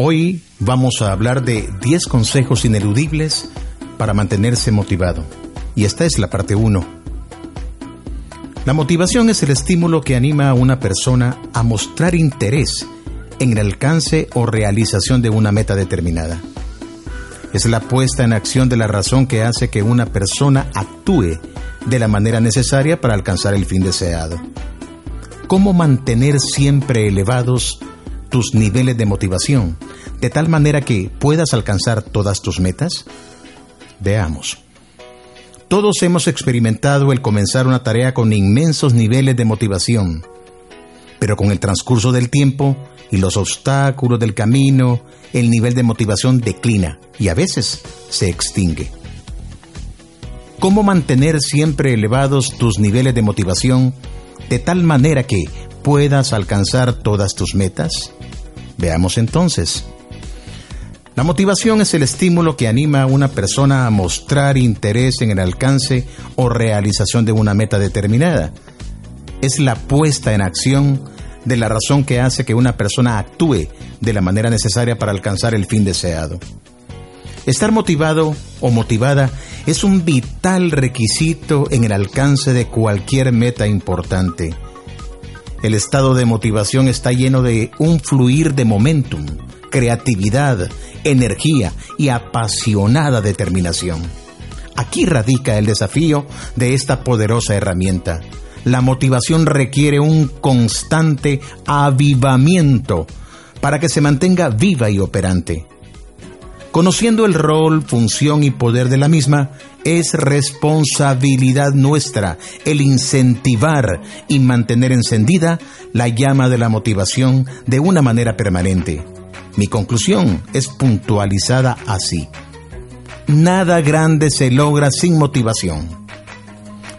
Hoy vamos a hablar de 10 consejos ineludibles para mantenerse motivado. Y esta es la parte 1. La motivación es el estímulo que anima a una persona a mostrar interés en el alcance o realización de una meta determinada. Es la puesta en acción de la razón que hace que una persona actúe de la manera necesaria para alcanzar el fin deseado. ¿Cómo mantener siempre elevados tus niveles de motivación, de tal manera que puedas alcanzar todas tus metas? Veamos. Todos hemos experimentado el comenzar una tarea con inmensos niveles de motivación, pero con el transcurso del tiempo y los obstáculos del camino, el nivel de motivación declina y a veces se extingue. ¿Cómo mantener siempre elevados tus niveles de motivación de tal manera que puedas alcanzar todas tus metas? Veamos entonces. La motivación es el estímulo que anima a una persona a mostrar interés en el alcance o realización de una meta determinada. Es la puesta en acción de la razón que hace que una persona actúe de la manera necesaria para alcanzar el fin deseado. Estar motivado o motivada es un vital requisito en el alcance de cualquier meta importante. El estado de motivación está lleno de un fluir de momentum, creatividad, energía y apasionada determinación. Aquí radica el desafío de esta poderosa herramienta. La motivación requiere un constante avivamiento para que se mantenga viva y operante. Conociendo el rol, función y poder de la misma, es responsabilidad nuestra el incentivar y mantener encendida la llama de la motivación de una manera permanente. Mi conclusión es puntualizada así. Nada grande se logra sin motivación.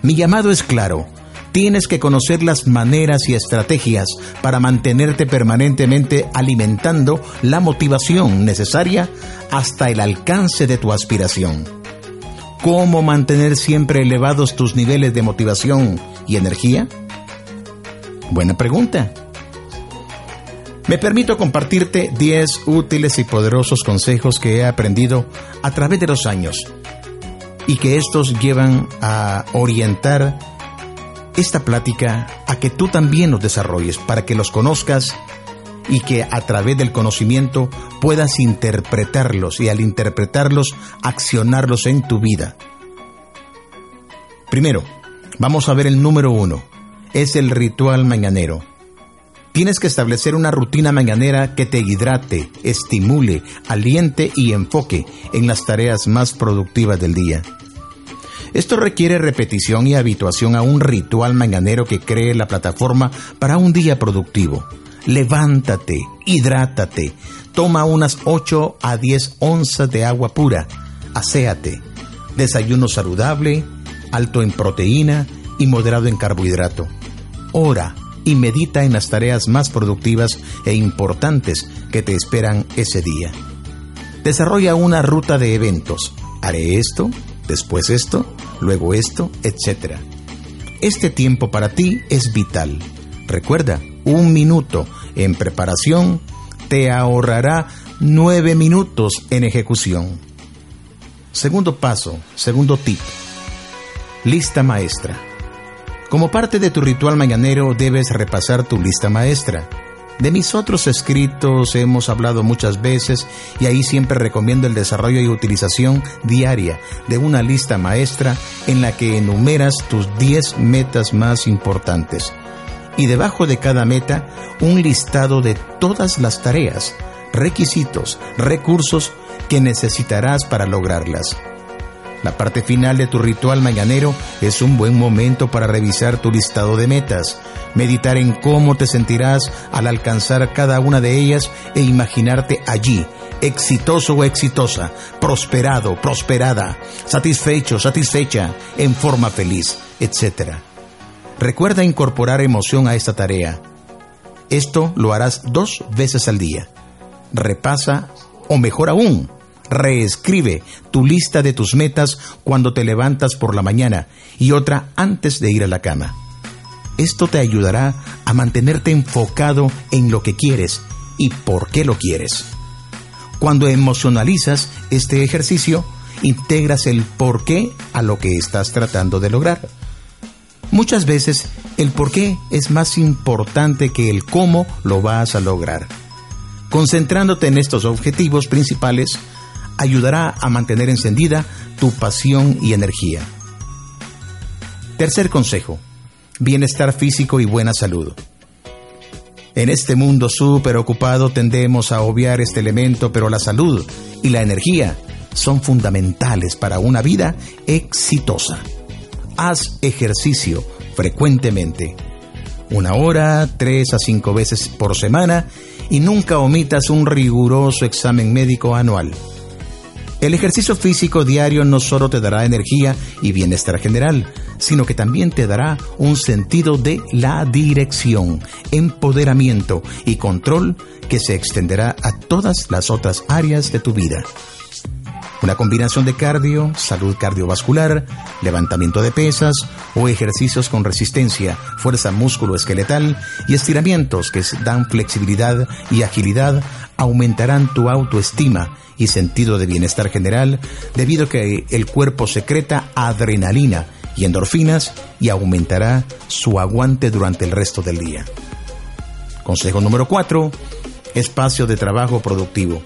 Mi llamado es claro. Tienes que conocer las maneras y estrategias para mantenerte permanentemente alimentando la motivación necesaria hasta el alcance de tu aspiración. ¿Cómo mantener siempre elevados tus niveles de motivación y energía? Buena pregunta. Me permito compartirte 10 útiles y poderosos consejos que he aprendido a través de los años y que estos llevan a orientar esta plática a que tú también los desarrolles, para que los conozcas y que a través del conocimiento puedas interpretarlos y al interpretarlos accionarlos en tu vida. Primero, vamos a ver el número uno. Es el ritual mañanero. Tienes que establecer una rutina mañanera que te hidrate, estimule, aliente y enfoque en las tareas más productivas del día. Esto requiere repetición y habituación a un ritual mañanero que cree la plataforma para un día productivo. Levántate, hidrátate, toma unas 8 a 10 onzas de agua pura, aséate, desayuno saludable, alto en proteína y moderado en carbohidrato. Ora, y medita en las tareas más productivas e importantes que te esperan ese día. Desarrolla una ruta de eventos. Haré esto, después esto, luego esto, etc. Este tiempo para ti es vital. Recuerda, un minuto en preparación te ahorrará nueve minutos en ejecución. Segundo paso, segundo tip. Lista maestra. Como parte de tu ritual mañanero debes repasar tu lista maestra. De mis otros escritos hemos hablado muchas veces y ahí siempre recomiendo el desarrollo y utilización diaria de una lista maestra en la que enumeras tus 10 metas más importantes. Y debajo de cada meta un listado de todas las tareas, requisitos, recursos que necesitarás para lograrlas. La parte final de tu ritual mañanero es un buen momento para revisar tu listado de metas, meditar en cómo te sentirás al alcanzar cada una de ellas e imaginarte allí, exitoso o exitosa, prosperado, prosperada, satisfecho, satisfecha, en forma feliz, etc. Recuerda incorporar emoción a esta tarea. Esto lo harás dos veces al día. Repasa, o mejor aún, Reescribe tu lista de tus metas cuando te levantas por la mañana y otra antes de ir a la cama. Esto te ayudará a mantenerte enfocado en lo que quieres y por qué lo quieres. Cuando emocionalizas este ejercicio, integras el por qué a lo que estás tratando de lograr. Muchas veces el por qué es más importante que el cómo lo vas a lograr. Concentrándote en estos objetivos principales ayudará a mantener encendida tu pasión y energía. Tercer consejo, bienestar físico y buena salud. En este mundo súper ocupado tendemos a obviar este elemento, pero la salud y la energía son fundamentales para una vida exitosa. Haz ejercicio frecuentemente, una hora, tres a cinco veces por semana y nunca omitas un riguroso examen médico anual. El ejercicio físico diario no solo te dará energía y bienestar general, sino que también te dará un sentido de la dirección, empoderamiento y control que se extenderá a todas las otras áreas de tu vida. Una combinación de cardio, salud cardiovascular, levantamiento de pesas o ejercicios con resistencia, fuerza músculo esqueletal y estiramientos que dan flexibilidad y agilidad aumentarán tu autoestima y sentido de bienestar general debido a que el cuerpo secreta adrenalina y endorfinas y aumentará su aguante durante el resto del día. Consejo número 4. Espacio de trabajo productivo.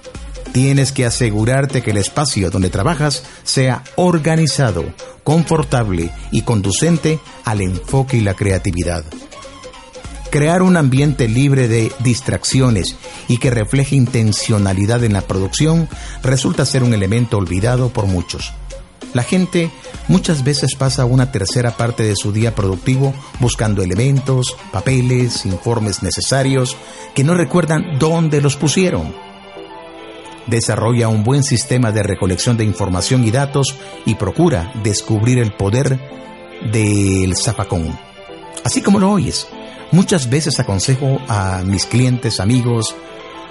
Tienes que asegurarte que el espacio donde trabajas sea organizado, confortable y conducente al enfoque y la creatividad. Crear un ambiente libre de distracciones y que refleje intencionalidad en la producción resulta ser un elemento olvidado por muchos. La gente muchas veces pasa una tercera parte de su día productivo buscando elementos, papeles, informes necesarios que no recuerdan dónde los pusieron desarrolla un buen sistema de recolección de información y datos y procura descubrir el poder del zafacón. Así como lo oyes, muchas veces aconsejo a mis clientes, amigos,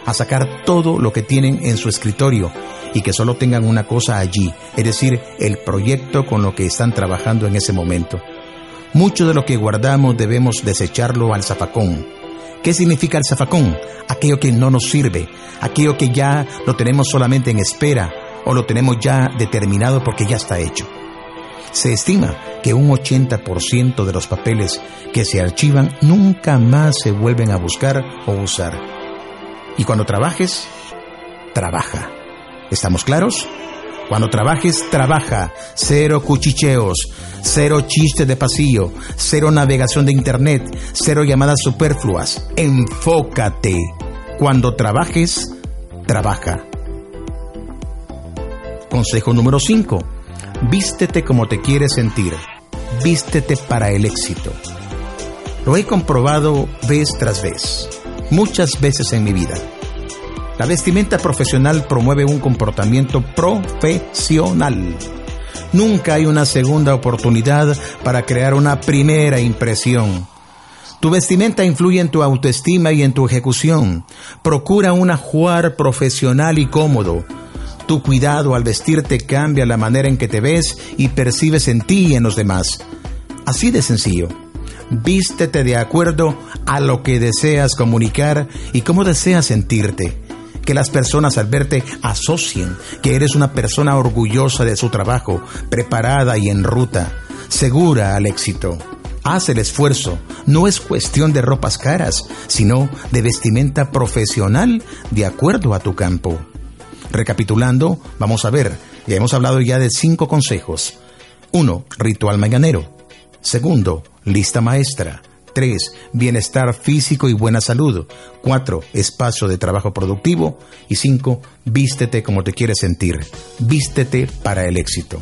a sacar todo lo que tienen en su escritorio y que solo tengan una cosa allí, es decir, el proyecto con lo que están trabajando en ese momento. Mucho de lo que guardamos debemos desecharlo al zafacón ¿Qué significa el zafacón? Aquello que no nos sirve, aquello que ya lo tenemos solamente en espera o lo tenemos ya determinado porque ya está hecho. Se estima que un 80% de los papeles que se archivan nunca más se vuelven a buscar o usar. Y cuando trabajes, trabaja. ¿Estamos claros? Cuando trabajes, trabaja. Cero cuchicheos, cero chistes de pasillo, cero navegación de internet, cero llamadas superfluas. Enfócate. Cuando trabajes, trabaja. Consejo número 5. Vístete como te quieres sentir. Vístete para el éxito. Lo he comprobado vez tras vez, muchas veces en mi vida. La vestimenta profesional promueve un comportamiento profesional. Nunca hay una segunda oportunidad para crear una primera impresión. Tu vestimenta influye en tu autoestima y en tu ejecución. Procura un ajuar profesional y cómodo. Tu cuidado al vestirte cambia la manera en que te ves y percibes en ti y en los demás. Así de sencillo. Vístete de acuerdo a lo que deseas comunicar y cómo deseas sentirte que las personas al verte asocien que eres una persona orgullosa de su trabajo, preparada y en ruta, segura al éxito. Haz el esfuerzo. No es cuestión de ropas caras, sino de vestimenta profesional de acuerdo a tu campo. Recapitulando, vamos a ver, ya hemos hablado ya de cinco consejos. 1. Ritual mañanero. Segundo, lista maestra. 3. Bienestar físico y buena salud. 4. Espacio de trabajo productivo. Y 5. Vístete como te quieres sentir. Vístete para el éxito.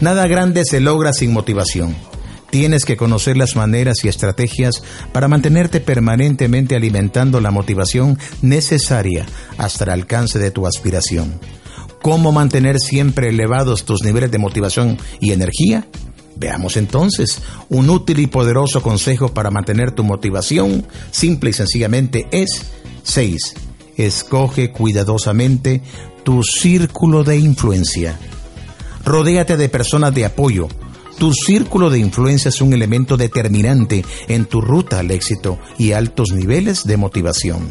Nada grande se logra sin motivación. Tienes que conocer las maneras y estrategias para mantenerte permanentemente alimentando la motivación necesaria hasta el alcance de tu aspiración. ¿Cómo mantener siempre elevados tus niveles de motivación y energía? Veamos entonces, un útil y poderoso consejo para mantener tu motivación, simple y sencillamente, es 6. Escoge cuidadosamente tu círculo de influencia. Rodéate de personas de apoyo. Tu círculo de influencia es un elemento determinante en tu ruta al éxito y altos niveles de motivación.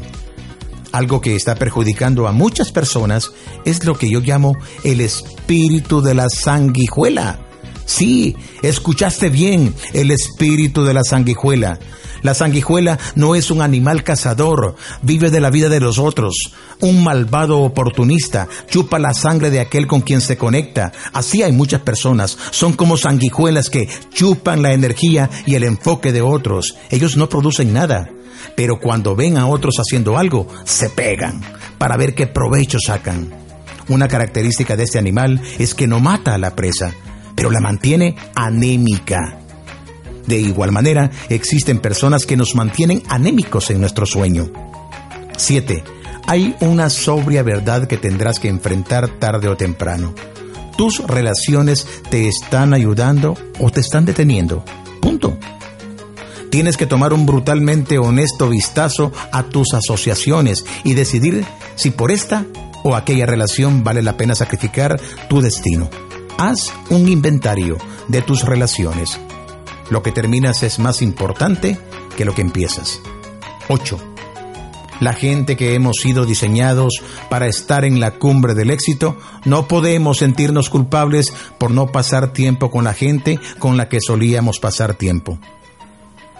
Algo que está perjudicando a muchas personas es lo que yo llamo el espíritu de la sanguijuela. Sí, escuchaste bien, el espíritu de la sanguijuela. La sanguijuela no es un animal cazador, vive de la vida de los otros. Un malvado oportunista chupa la sangre de aquel con quien se conecta. Así hay muchas personas. Son como sanguijuelas que chupan la energía y el enfoque de otros. Ellos no producen nada. Pero cuando ven a otros haciendo algo, se pegan para ver qué provecho sacan. Una característica de este animal es que no mata a la presa, pero la mantiene anémica. De igual manera, existen personas que nos mantienen anémicos en nuestro sueño. 7. Hay una sobria verdad que tendrás que enfrentar tarde o temprano. Tus relaciones te están ayudando o te están deteniendo. Punto. Tienes que tomar un brutalmente honesto vistazo a tus asociaciones y decidir si por esta o aquella relación vale la pena sacrificar tu destino. Haz un inventario de tus relaciones. Lo que terminas es más importante que lo que empiezas. 8. La gente que hemos sido diseñados para estar en la cumbre del éxito, no podemos sentirnos culpables por no pasar tiempo con la gente con la que solíamos pasar tiempo.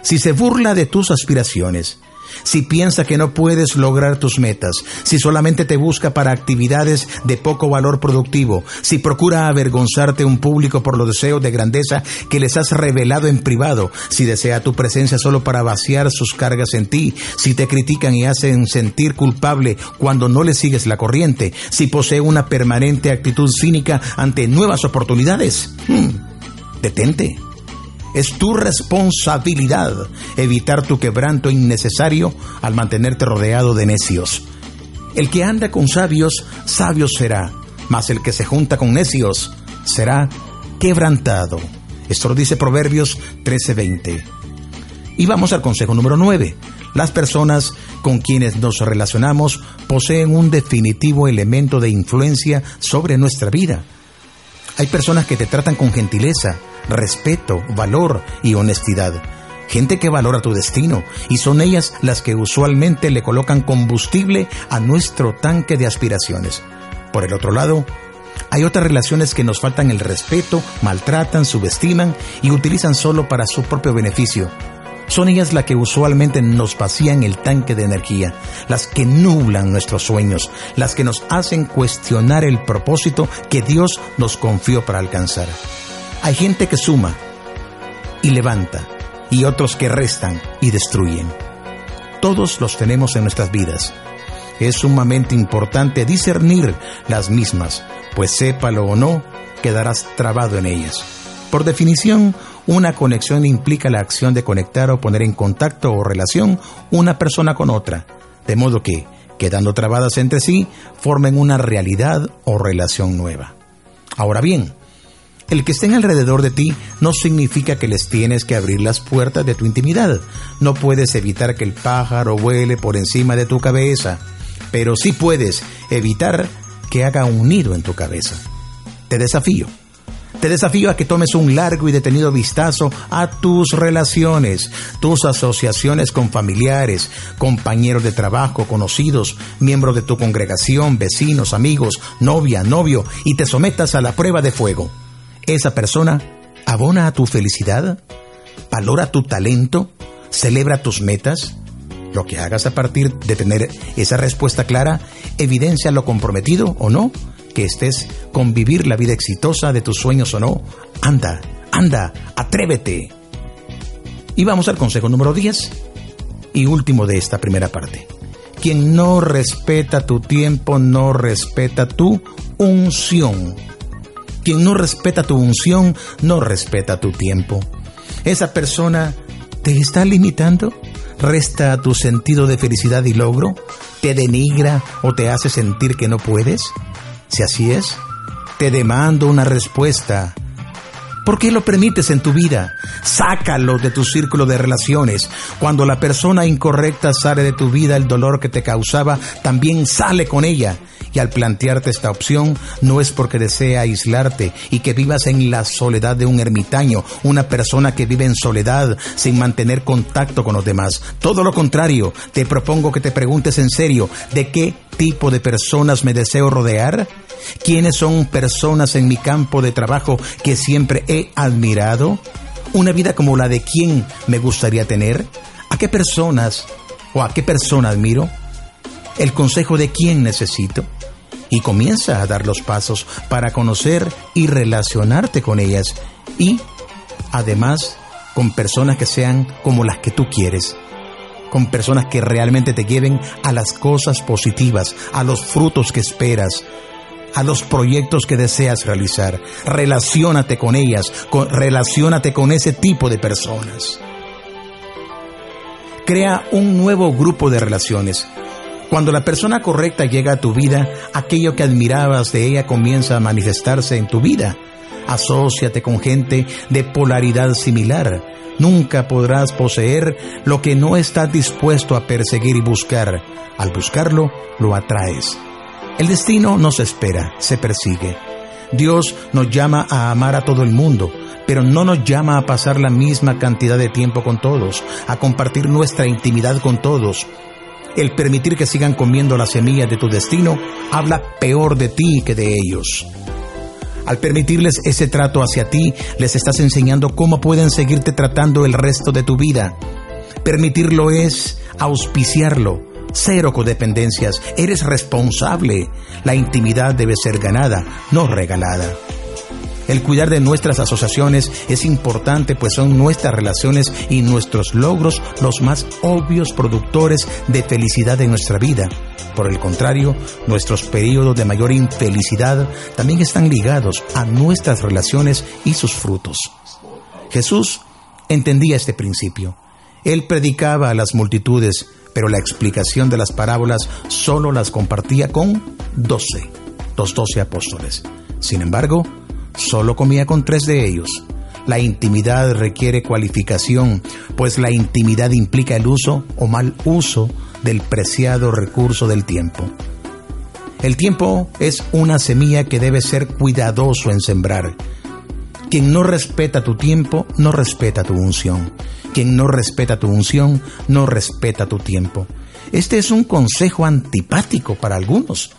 Si se burla de tus aspiraciones, si piensa que no puedes lograr tus metas, si solamente te busca para actividades de poco valor productivo, si procura avergonzarte un público por los deseos de grandeza que les has revelado en privado, si desea tu presencia solo para vaciar sus cargas en ti, si te critican y hacen sentir culpable cuando no le sigues la corriente, si posee una permanente actitud cínica ante nuevas oportunidades, hmm, detente es tu responsabilidad evitar tu quebranto innecesario al mantenerte rodeado de necios. El que anda con sabios, sabio será, mas el que se junta con necios será quebrantado. Esto lo dice Proverbios 13:20. Y vamos al consejo número 9. Las personas con quienes nos relacionamos poseen un definitivo elemento de influencia sobre nuestra vida. Hay personas que te tratan con gentileza, respeto, valor y honestidad. Gente que valora tu destino y son ellas las que usualmente le colocan combustible a nuestro tanque de aspiraciones. Por el otro lado, hay otras relaciones que nos faltan el respeto, maltratan, subestiman y utilizan solo para su propio beneficio. Son ellas las que usualmente nos vacían el tanque de energía, las que nublan nuestros sueños, las que nos hacen cuestionar el propósito que Dios nos confió para alcanzar. Hay gente que suma y levanta y otros que restan y destruyen. Todos los tenemos en nuestras vidas. Es sumamente importante discernir las mismas, pues sépalo o no, quedarás trabado en ellas. Por definición, una conexión implica la acción de conectar o poner en contacto o relación una persona con otra, de modo que, quedando trabadas entre sí, formen una realidad o relación nueva. Ahora bien, el que estén alrededor de ti no significa que les tienes que abrir las puertas de tu intimidad. No puedes evitar que el pájaro vuele por encima de tu cabeza, pero sí puedes evitar que haga un nido en tu cabeza. Te desafío. Te desafío a que tomes un largo y detenido vistazo a tus relaciones, tus asociaciones con familiares, compañeros de trabajo, conocidos, miembros de tu congregación, vecinos, amigos, novia, novio, y te sometas a la prueba de fuego esa persona abona a tu felicidad, valora tu talento, celebra tus metas. Lo que hagas a partir de tener esa respuesta clara evidencia lo comprometido o no que estés con vivir la vida exitosa de tus sueños o no. Anda, anda, atrévete. Y vamos al consejo número 10 y último de esta primera parte. Quien no respeta tu tiempo no respeta tu unción. Quien no respeta tu unción, no respeta tu tiempo. Esa persona te está limitando, resta tu sentido de felicidad y logro, te denigra o te hace sentir que no puedes. Si así es, te demando una respuesta. ¿Por qué lo permites en tu vida? Sácalo de tu círculo de relaciones. Cuando la persona incorrecta sale de tu vida, el dolor que te causaba también sale con ella. Y al plantearte esta opción, no es porque desea aislarte y que vivas en la soledad de un ermitaño, una persona que vive en soledad sin mantener contacto con los demás. Todo lo contrario, te propongo que te preguntes en serio, ¿de qué tipo de personas me deseo rodear? ¿Quiénes son personas en mi campo de trabajo que siempre he admirado? ¿Una vida como la de quién me gustaría tener? ¿A qué personas o a qué persona admiro? ¿El consejo de quién necesito? Y comienza a dar los pasos para conocer y relacionarte con ellas y, además, con personas que sean como las que tú quieres con personas que realmente te lleven a las cosas positivas, a los frutos que esperas, a los proyectos que deseas realizar. Relaciónate con ellas, con, relaciónate con ese tipo de personas. Crea un nuevo grupo de relaciones. Cuando la persona correcta llega a tu vida, aquello que admirabas de ella comienza a manifestarse en tu vida. Asociate con gente de polaridad similar. Nunca podrás poseer lo que no estás dispuesto a perseguir y buscar. Al buscarlo, lo atraes. El destino nos espera, se persigue. Dios nos llama a amar a todo el mundo, pero no nos llama a pasar la misma cantidad de tiempo con todos, a compartir nuestra intimidad con todos. El permitir que sigan comiendo las semillas de tu destino habla peor de ti que de ellos. Al permitirles ese trato hacia ti, les estás enseñando cómo pueden seguirte tratando el resto de tu vida. Permitirlo es auspiciarlo, Cero codependencias, eres responsable. La intimidad debe ser ganada, no regalada. El cuidar de nuestras asociaciones es importante pues son nuestras relaciones y nuestros logros los más obvios productores de felicidad en nuestra vida. Por el contrario, nuestros periodos de mayor infelicidad también están ligados a nuestras relaciones y sus frutos. Jesús entendía este principio. Él predicaba a las multitudes, pero la explicación de las parábolas solo las compartía con doce, los doce apóstoles. Sin embargo, solo comía con tres de ellos. La intimidad requiere cualificación, pues la intimidad implica el uso o mal uso del preciado recurso del tiempo. El tiempo es una semilla que debe ser cuidadoso en sembrar. Quien no respeta tu tiempo, no respeta tu unción. Quien no respeta tu unción, no respeta tu tiempo. Este es un consejo antipático para algunos,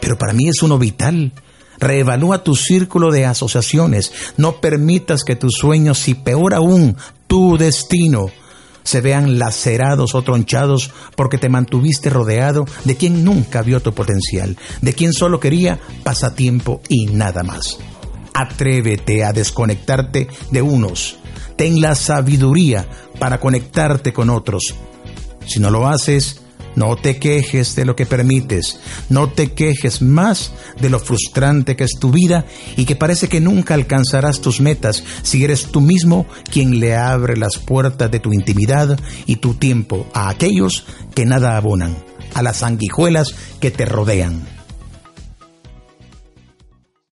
pero para mí es uno vital. Reevalúa tu círculo de asociaciones. No permitas que tus sueños y peor aún, tu destino, se vean lacerados o tronchados porque te mantuviste rodeado de quien nunca vio tu potencial, de quien solo quería pasatiempo y nada más. Atrévete a desconectarte de unos. Ten la sabiduría para conectarte con otros. Si no lo haces, no te quejes de lo que permites, no te quejes más de lo frustrante que es tu vida y que parece que nunca alcanzarás tus metas si eres tú mismo quien le abre las puertas de tu intimidad y tu tiempo a aquellos que nada abonan, a las sanguijuelas que te rodean.